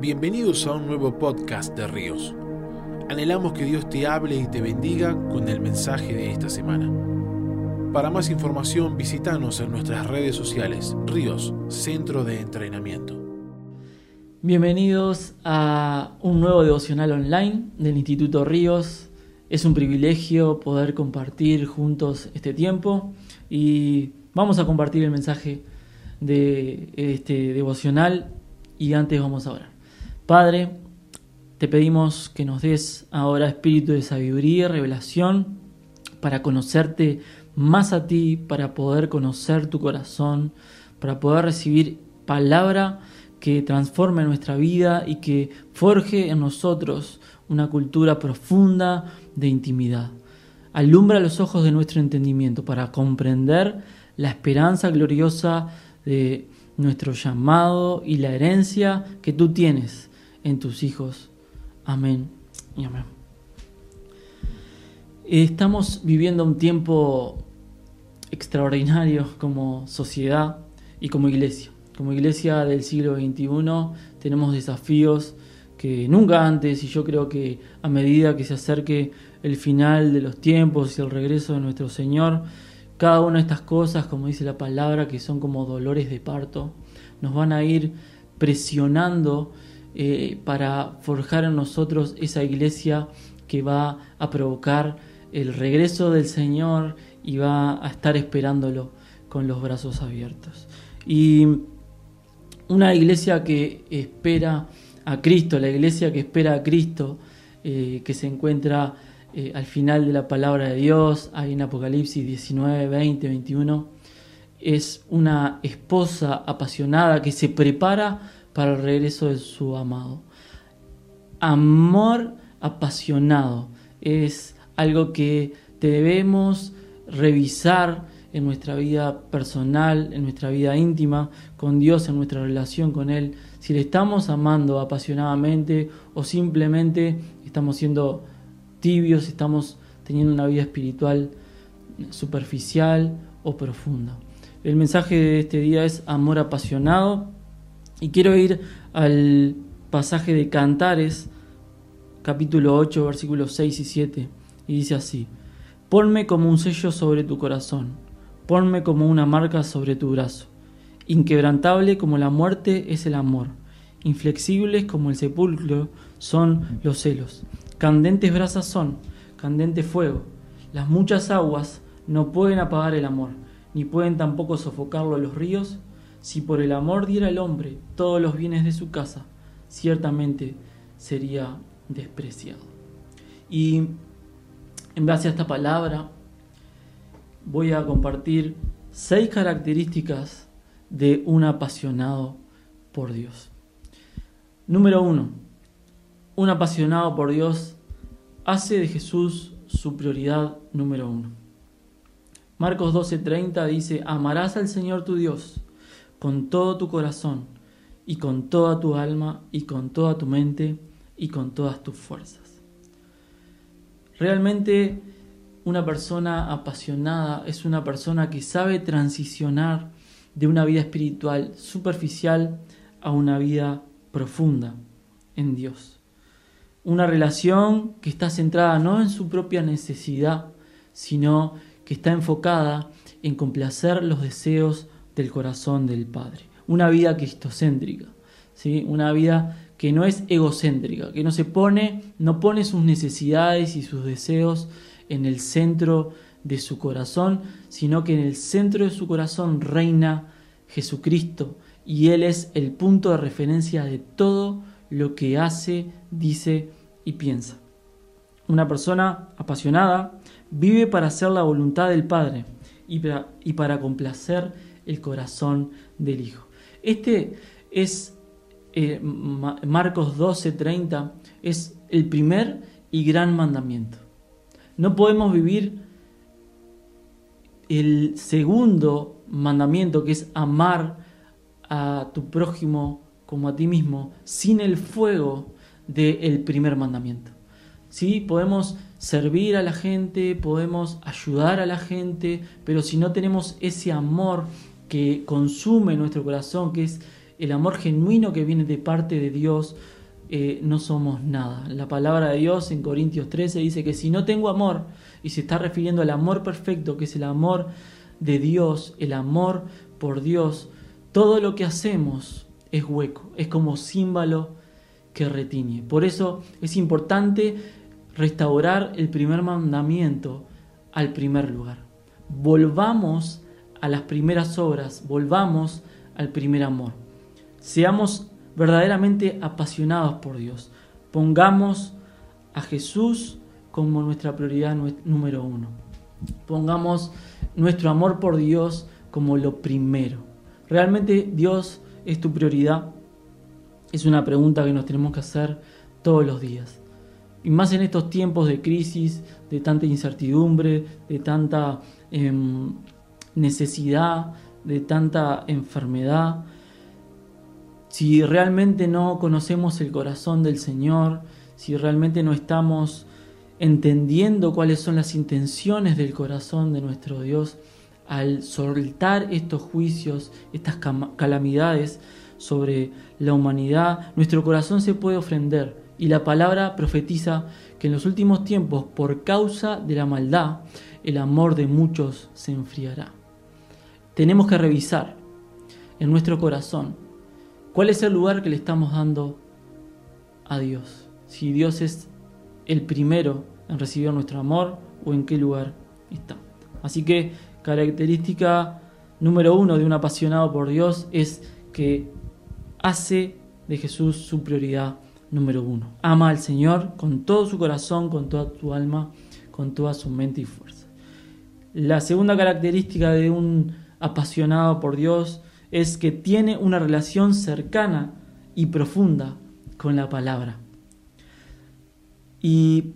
Bienvenidos a un nuevo podcast de Ríos. Anhelamos que Dios te hable y te bendiga con el mensaje de esta semana. Para más información visítanos en nuestras redes sociales Ríos, Centro de Entrenamiento. Bienvenidos a un nuevo devocional online del Instituto Ríos. Es un privilegio poder compartir juntos este tiempo y vamos a compartir el mensaje de este devocional y antes vamos a orar. Padre, te pedimos que nos des ahora espíritu de sabiduría y revelación para conocerte más a ti, para poder conocer tu corazón, para poder recibir palabra que transforme nuestra vida y que forje en nosotros una cultura profunda de intimidad. Alumbra los ojos de nuestro entendimiento para comprender la esperanza gloriosa de nuestro llamado y la herencia que tú tienes en tus hijos. Amén y amén. Estamos viviendo un tiempo extraordinario como sociedad y como iglesia. Como iglesia del siglo XXI tenemos desafíos que nunca antes y yo creo que a medida que se acerque el final de los tiempos y el regreso de nuestro Señor, cada una de estas cosas, como dice la palabra, que son como dolores de parto, nos van a ir presionando eh, para forjar en nosotros esa iglesia que va a provocar el regreso del Señor y va a estar esperándolo con los brazos abiertos. Y una iglesia que espera a Cristo, la iglesia que espera a Cristo, eh, que se encuentra eh, al final de la palabra de Dios, ahí en Apocalipsis 19, 20, 21, es una esposa apasionada que se prepara para el regreso de su amado. Amor apasionado es algo que debemos revisar en nuestra vida personal, en nuestra vida íntima, con Dios, en nuestra relación con Él, si le estamos amando apasionadamente o simplemente estamos siendo tibios, estamos teniendo una vida espiritual superficial o profunda. El mensaje de este día es amor apasionado y quiero ir al pasaje de Cantares, capítulo 8, versículos 6 y 7, y dice así, Ponme como un sello sobre tu corazón, ponme como una marca sobre tu brazo. Inquebrantable como la muerte es el amor, inflexibles como el sepulcro son los celos. Candentes brasas son, candente fuego. Las muchas aguas no pueden apagar el amor, ni pueden tampoco sofocarlo los ríos si por el amor diera el hombre todos los bienes de su casa, ciertamente sería despreciado. Y en base a esta palabra voy a compartir seis características de un apasionado por Dios. Número uno, un apasionado por Dios hace de Jesús su prioridad número uno. Marcos 12:30 dice, amarás al Señor tu Dios con todo tu corazón y con toda tu alma y con toda tu mente y con todas tus fuerzas. Realmente una persona apasionada es una persona que sabe transicionar de una vida espiritual superficial a una vida profunda en Dios. Una relación que está centrada no en su propia necesidad, sino que está enfocada en complacer los deseos del corazón del Padre. Una vida cristocéntrica, ¿sí? una vida que no es egocéntrica, que no se pone, no pone sus necesidades y sus deseos en el centro de su corazón, sino que en el centro de su corazón reina Jesucristo y Él es el punto de referencia de todo lo que hace, dice y piensa. Una persona apasionada vive para hacer la voluntad del Padre y para, y para complacer el corazón del Hijo. Este es eh, Marcos 12, 30, es el primer y gran mandamiento. No podemos vivir el segundo mandamiento, que es amar a tu prójimo como a ti mismo, sin el fuego del primer mandamiento. ¿Sí? Podemos servir a la gente, podemos ayudar a la gente, pero si no tenemos ese amor que consume nuestro corazón, que es el amor genuino que viene de parte de Dios, eh, no somos nada. La palabra de Dios en Corintios 13 dice que si no tengo amor, y se está refiriendo al amor perfecto, que es el amor de Dios, el amor por Dios, todo lo que hacemos es hueco, es como símbolo que retiñe. Por eso es importante restaurar el primer mandamiento al primer lugar. Volvamos a las primeras obras, volvamos al primer amor. Seamos verdaderamente apasionados por Dios. Pongamos a Jesús como nuestra prioridad número uno. Pongamos nuestro amor por Dios como lo primero. ¿Realmente Dios es tu prioridad? Es una pregunta que nos tenemos que hacer todos los días. Y más en estos tiempos de crisis, de tanta incertidumbre, de tanta em, necesidad, de tanta enfermedad. Si realmente no conocemos el corazón del Señor, si realmente no estamos entendiendo cuáles son las intenciones del corazón de nuestro Dios, al soltar estos juicios, estas calamidades sobre la humanidad, nuestro corazón se puede ofender. Y la palabra profetiza que en los últimos tiempos, por causa de la maldad, el amor de muchos se enfriará. Tenemos que revisar en nuestro corazón cuál es el lugar que le estamos dando a Dios. Si Dios es el primero en recibir nuestro amor o en qué lugar está. Así que característica número uno de un apasionado por Dios es que hace de Jesús su prioridad número uno. Ama al Señor con todo su corazón, con toda tu alma, con toda su mente y fuerza. La segunda característica de un apasionado por Dios es que tiene una relación cercana y profunda con la palabra. Y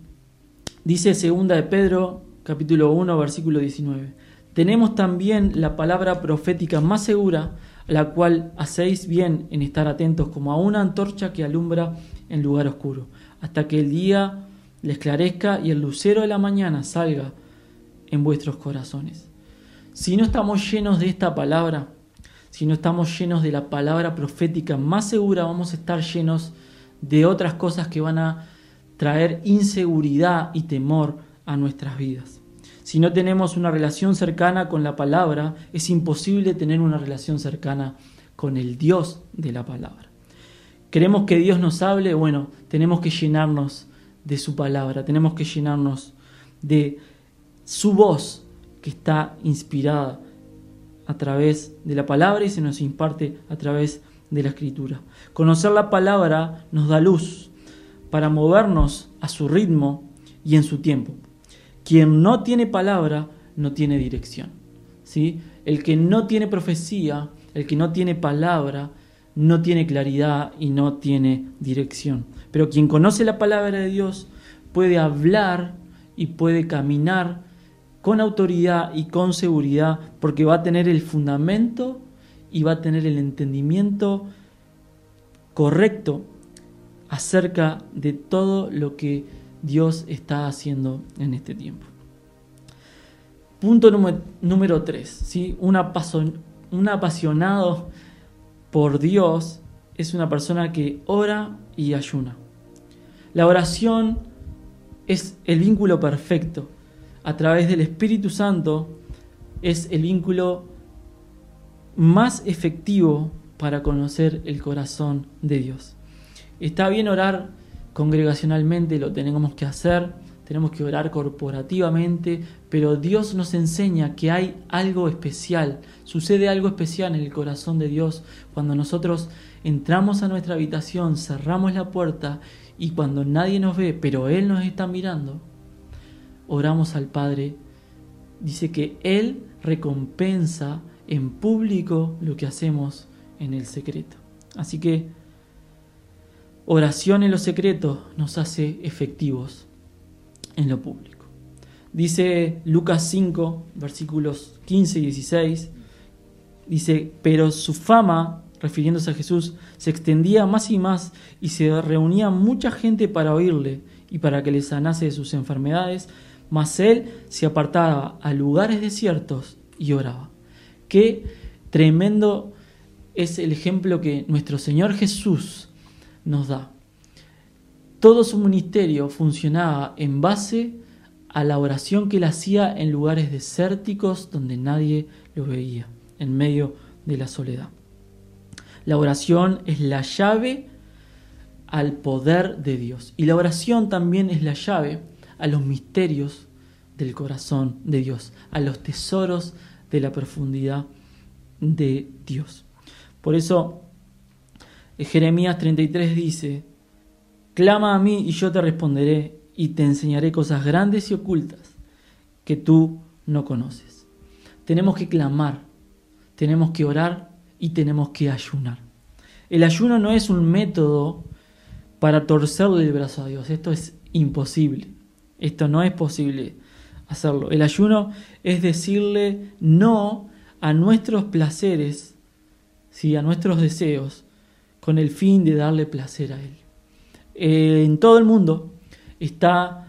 dice segunda de Pedro, capítulo 1, versículo 19. Tenemos también la palabra profética más segura, la cual hacéis bien en estar atentos como a una antorcha que alumbra en lugar oscuro, hasta que el día le esclarezca y el lucero de la mañana salga en vuestros corazones. Si no estamos llenos de esta palabra, si no estamos llenos de la palabra profética más segura, vamos a estar llenos de otras cosas que van a traer inseguridad y temor a nuestras vidas. Si no tenemos una relación cercana con la palabra, es imposible tener una relación cercana con el Dios de la palabra. Queremos que Dios nos hable, bueno, tenemos que llenarnos de su palabra, tenemos que llenarnos de su voz que está inspirada a través de la palabra y se nos imparte a través de la escritura. Conocer la palabra nos da luz, para movernos a su ritmo y en su tiempo. Quien no tiene palabra no tiene dirección. ¿sí? El que no tiene profecía, el que no tiene palabra, no tiene claridad y no tiene dirección. Pero quien conoce la palabra de Dios puede hablar y puede caminar con autoridad y con seguridad porque va a tener el fundamento y va a tener el entendimiento correcto acerca de todo lo que Dios está haciendo en este tiempo. Punto número 3. ¿sí? Un, un apasionado por Dios es una persona que ora y ayuna. La oración es el vínculo perfecto. A través del Espíritu Santo es el vínculo más efectivo para conocer el corazón de Dios. Está bien orar congregacionalmente, lo tenemos que hacer, tenemos que orar corporativamente, pero Dios nos enseña que hay algo especial, sucede algo especial en el corazón de Dios cuando nosotros entramos a nuestra habitación, cerramos la puerta y cuando nadie nos ve, pero Él nos está mirando, oramos al Padre. Dice que Él recompensa en público lo que hacemos en el secreto. Así que oración en lo secreto nos hace efectivos en lo público. Dice Lucas 5, versículos 15 y 16, dice, pero su fama, refiriéndose a Jesús, se extendía más y más y se reunía mucha gente para oírle y para que le sanase de sus enfermedades, mas él se apartaba a lugares desiertos y oraba. Qué tremendo es el ejemplo que nuestro Señor Jesús nos da. Todo su ministerio funcionaba en base a la oración que él hacía en lugares desérticos donde nadie lo veía, en medio de la soledad. La oración es la llave al poder de Dios. Y la oración también es la llave a los misterios del corazón de Dios, a los tesoros de la profundidad de Dios. Por eso Jeremías 33 dice, Clama a mí y yo te responderé y te enseñaré cosas grandes y ocultas que tú no conoces. Tenemos que clamar, tenemos que orar y tenemos que ayunar. El ayuno no es un método para torcerle el brazo a Dios, esto es imposible, esto no es posible hacerlo. El ayuno es decirle no a nuestros placeres, ¿sí? a nuestros deseos, con el fin de darle placer a Él. Eh, en todo el mundo está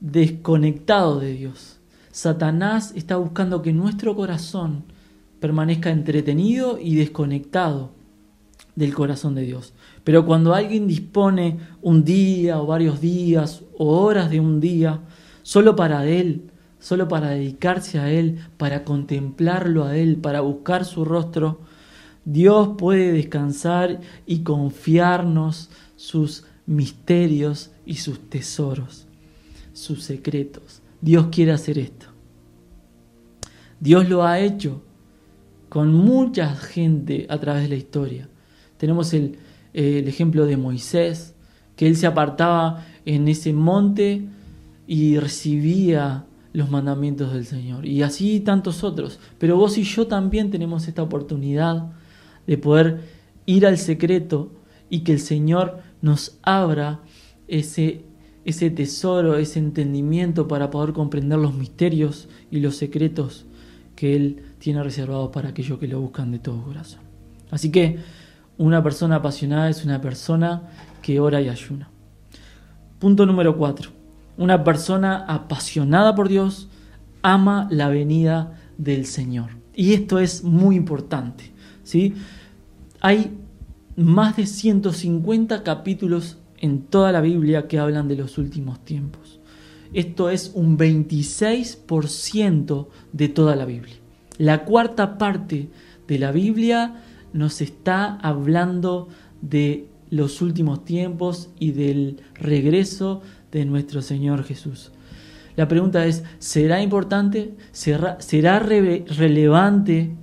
desconectado de Dios. Satanás está buscando que nuestro corazón permanezca entretenido y desconectado del corazón de Dios. Pero cuando alguien dispone un día o varios días o horas de un día solo para Él, solo para dedicarse a Él, para contemplarlo a Él, para buscar su rostro, Dios puede descansar y confiarnos sus misterios y sus tesoros, sus secretos. Dios quiere hacer esto. Dios lo ha hecho con mucha gente a través de la historia. Tenemos el, el ejemplo de Moisés, que él se apartaba en ese monte y recibía los mandamientos del Señor. Y así tantos otros. Pero vos y yo también tenemos esta oportunidad de poder ir al secreto y que el Señor nos abra ese, ese tesoro, ese entendimiento para poder comprender los misterios y los secretos que Él tiene reservados para aquellos que lo buscan de todo corazón. Así que una persona apasionada es una persona que ora y ayuna. Punto número cuatro. Una persona apasionada por Dios ama la venida del Señor. Y esto es muy importante. ¿sí? Hay más de 150 capítulos en toda la Biblia que hablan de los últimos tiempos. Esto es un 26% de toda la Biblia. La cuarta parte de la Biblia nos está hablando de los últimos tiempos y del regreso de nuestro Señor Jesús. La pregunta es, ¿será importante? ¿Será, relevante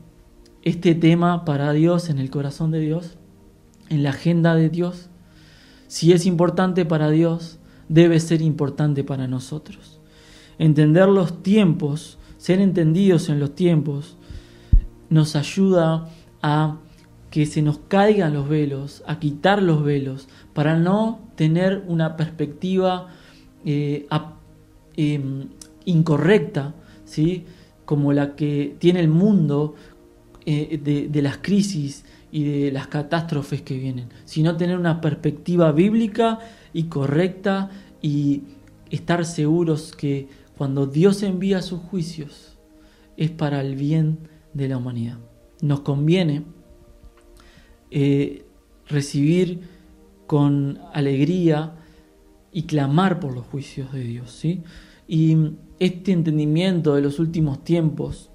este tema para Dios en el corazón de Dios? ¿En la agenda de Dios? Si es importante para Dios, debe ser importante para nosotros. Entender los tiempos, ser entendidos en los tiempos, nos ayuda a que se nos caigan los velos, a quitar los velos, para no tener una perspectiva eh, em, incorrecta, ¿sí? como la que tiene el mundo eh, de, de, las crisis y de las catástrofes que vienen, sino tener una perspectiva bíblica y correcta y estar seguros que cuando Dios envía sus juicios es para el bien de la humanidad. Nos conviene eh, recibir con alegría y clamar por los juicios de Dios. ¿sí? Y este entendimiento de los últimos tiempos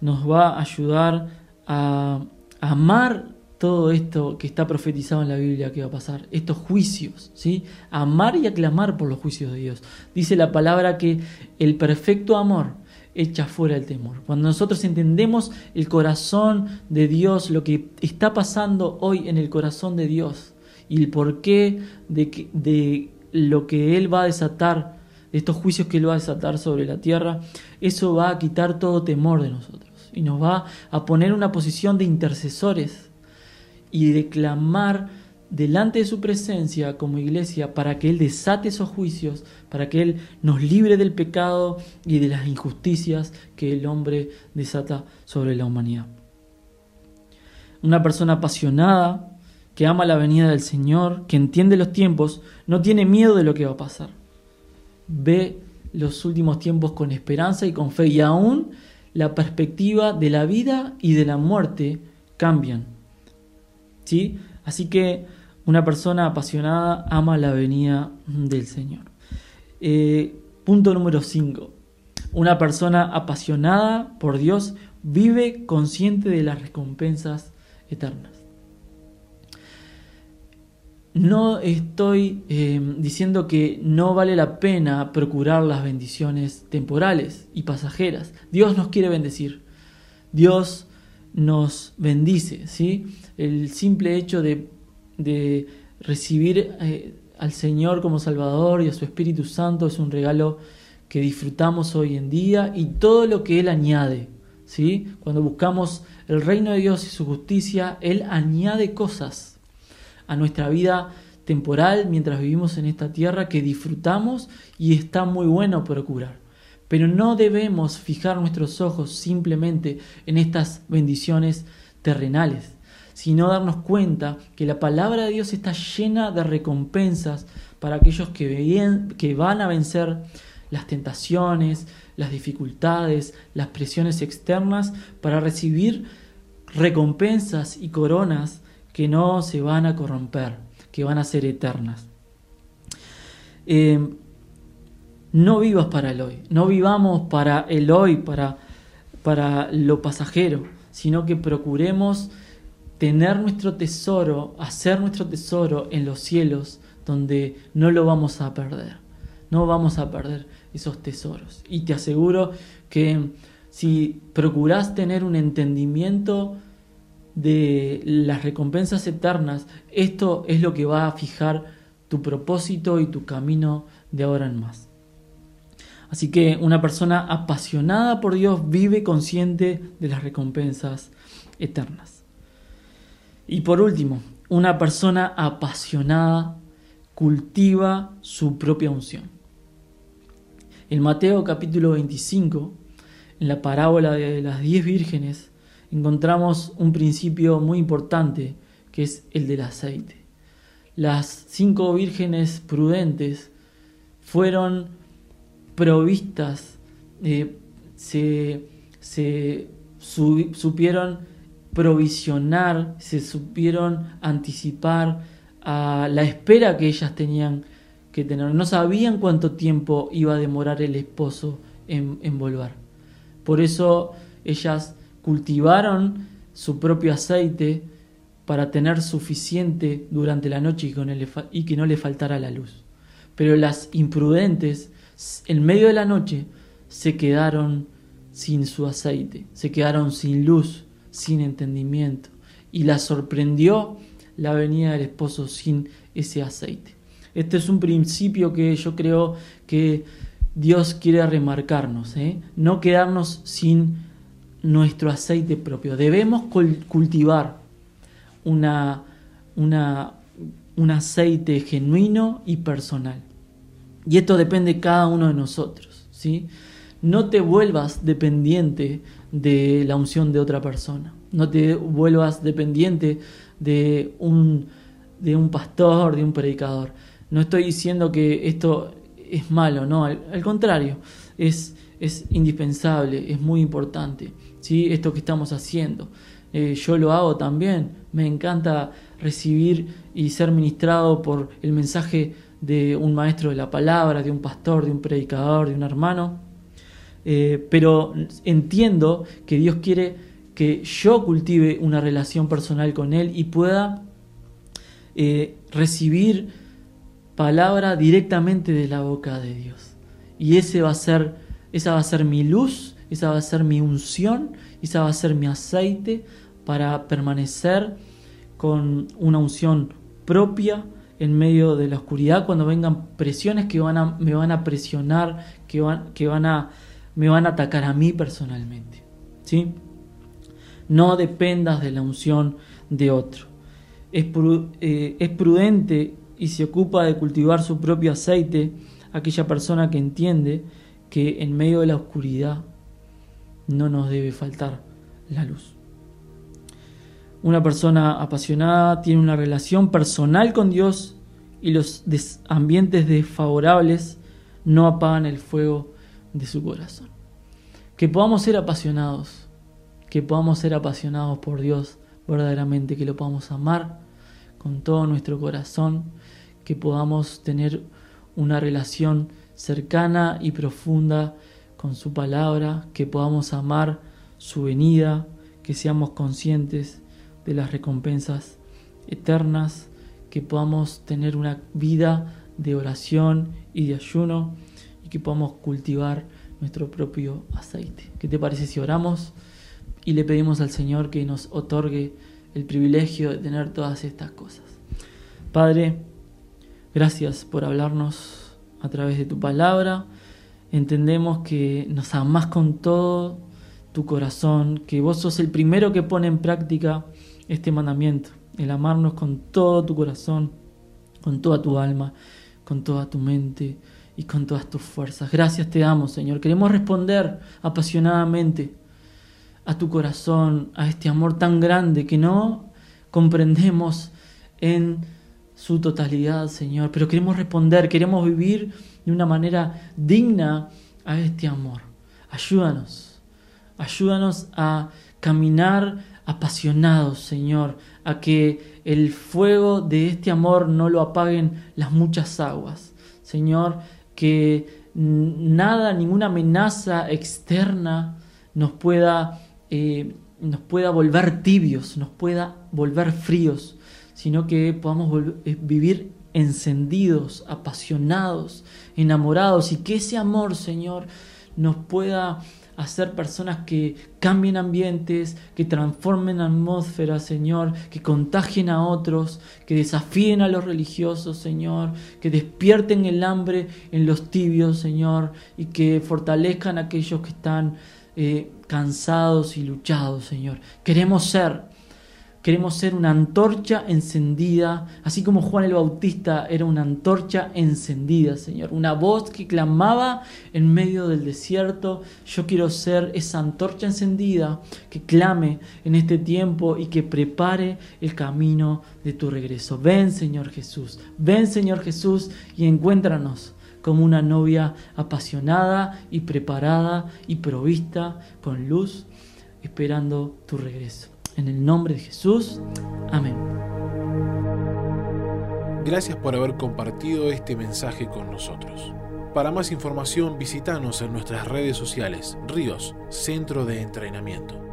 nos va a ayudar a amar todo esto que está profetizado en la Biblia que va a pasar, estos juicios, ¿sí? Amar y aclamar por los juicios de Dios. Dice la palabra que el perfecto amor echa fuera el temor. Cuando nosotros entendemos el corazón de Dios, lo que está pasando hoy en el corazón de Dios y el porqué de, de lo que Él va a desatar, de estos juicios que Él va a desatar sobre la tierra, eso va a quitar todo temor de nosotros y nos va a poner en una posición de intercesores y de clamar delante de su presencia como iglesia para que Él desate esos juicios, para que Él nos libre del pecado y de las injusticias que el hombre desata sobre la humanidad. Una persona apasionada, que ama la venida del Señor, que entiende los tiempos, no tiene miedo de lo que va a pasar. Ve los últimos tiempos con esperanza y con fe y aún la perspectiva de la vida y de la muerte cambian ¿Sí? Así que una persona apasionada ama la venida del Señor. Eh, punto número 5. Una persona apasionada por Dios vive consciente de las recompensas eternas. No estoy eh, diciendo que no vale la pena procurar las bendiciones temporales y pasajeras. Dios nos quiere bendecir. Dios nos bendice, ¿sí? El simple hecho de, recibir eh, al Señor como Salvador y a su Espíritu Santo es un regalo que disfrutamos hoy en día y todo lo que Él añade, ¿sí? Cuando buscamos el reino de Dios y su justicia, Él añade cosas a nuestra vida temporal mientras vivimos en esta tierra que disfrutamos y está muy bueno procurar. Pero no debemos fijar nuestros ojos simplemente en estas bendiciones terrenales, sino darnos cuenta que la palabra de Dios está llena de recompensas para aquellos que, que van a vencer las tentaciones, las dificultades, las presiones externas, para recibir recompensas y coronas que no se van a corromper, que van a ser eternas. Eh, no vivas para el hoy, no vivamos para el hoy, para, para lo pasajero, sino que procuremos tener nuestro tesoro, hacer nuestro tesoro en los cielos, donde no lo vamos a perder. No vamos a perder esos tesoros. Y te aseguro que si procuras tener un entendimiento de las recompensas eternas, esto es lo que va a fijar tu propósito y tu camino de ahora en más. Así que una persona apasionada por Dios vive consciente de las recompensas eternas. Y por último, una persona apasionada cultiva su propia unción. En Mateo capítulo 25, en la parábola de las diez vírgenes, encontramos un principio muy importante que es el del aceite. Las cinco vírgenes prudentes fueron provistas, eh, se, supieron provisionar, se supieron anticipar a la espera que ellas tenían que tener. No sabían cuánto tiempo iba a demorar el esposo en, volver. Por eso ellas cultivaron su propio aceite para tener suficiente durante la noche y, que no le faltara la luz. Pero las imprudentes, en medio de la noche, se quedaron sin su aceite, se quedaron sin luz, sin entendimiento, y la sorprendió la venida del esposo sin ese aceite. Este es un principio que yo creo que Dios quiere remarcarnos, ¿eh? no quedarnos sin nuestro aceite propio. Debemos cultivar una, un aceite genuino y personal. Y esto depende de cada uno de nosotros. ¿sí? No te vuelvas dependiente de la unción de otra persona. No te vuelvas dependiente de un, de un pastor, de un predicador. No estoy diciendo que esto es malo, no, al, contrario, es, es indispensable, es muy importante. ¿sí? esto que estamos haciendo. Eh, yo lo hago también, me encanta recibir y ser ministrado por el mensaje de un maestro de la palabra, de un pastor, de un predicador, de un hermano, eh, pero entiendo que Dios quiere que yo cultive una relación personal con Él y pueda eh, recibir palabra directamente de la boca de Dios. Y ese va a ser, esa va a ser mi luz esa va a ser mi unción, esa va a ser mi aceite para permanecer con una unción propia en medio de la oscuridad cuando vengan presiones que van a, me van a presionar, que, van, que van a, me van a atacar a mí personalmente. ¿sí? No dependas de la unción de otro. Es, eh, es prudente y se ocupa de cultivar su propio aceite aquella persona que entiende que en medio de la oscuridad no nos debe faltar la luz. Una persona apasionada tiene una relación personal con Dios y los ambientes desfavorables no apagan el fuego de su corazón. Que podamos ser apasionados, que podamos ser apasionados por Dios verdaderamente, que lo podamos amar con todo nuestro corazón, que podamos tener una relación cercana y profunda con su palabra, que podamos amar su venida, que seamos conscientes de las recompensas eternas, que podamos tener una vida de oración y de ayuno que podamos cultivar nuestro propio aceite. ¿Qué te parece si oramos y le pedimos al Señor que nos otorgue el privilegio de tener todas estas cosas? Padre, gracias por hablarnos a través de tu palabra entendemos que nos amas con todo tu corazón, que vos sos el primero que pone en práctica este mandamiento, el amarnos con todo tu corazón, con toda tu alma, con toda tu mente y con todas tus fuerzas. Gracias te damos, Señor. Queremos responder apasionadamente a tu corazón, a este amor tan grande que no comprendemos en su totalidad, Señor, pero queremos responder, queremos vivir de una manera digna a este amor. Ayúdanos, ayúdanos a caminar apasionados, Señor, a que el fuego de este amor no lo apaguen las muchas aguas. Señor, que nada, ninguna amenaza externa nos pueda, eh, nos pueda volver tibios, nos pueda volver fríos, sino que podamos eh, vivir encendidos, apasionados, enamorados y que ese amor, Señor, nos pueda hacer personas que cambien ambientes, que transformen atmósferas, Señor, que contagien a otros, que desafíen a los religiosos, Señor, que despierten el hambre en los tibios, Señor, y que fortalezcan a aquellos que están eh, cansados y luchados, Señor. Queremos ser Queremos ser una antorcha encendida, así como Juan el Bautista era una antorcha encendida, Señor. Una voz que clamaba en medio del desierto. Yo quiero ser esa antorcha encendida que clame en este tiempo y que prepare el camino de tu regreso. Ven, Señor Jesús. Ven, Señor Jesús, y encuéntranos como una novia apasionada y preparada y provista con luz, esperando tu regreso. En el nombre de Jesús. Amén. Gracias por haber compartido este mensaje con nosotros. Para más información visítanos en nuestras redes sociales, Ríos, Centro de Entrenamiento.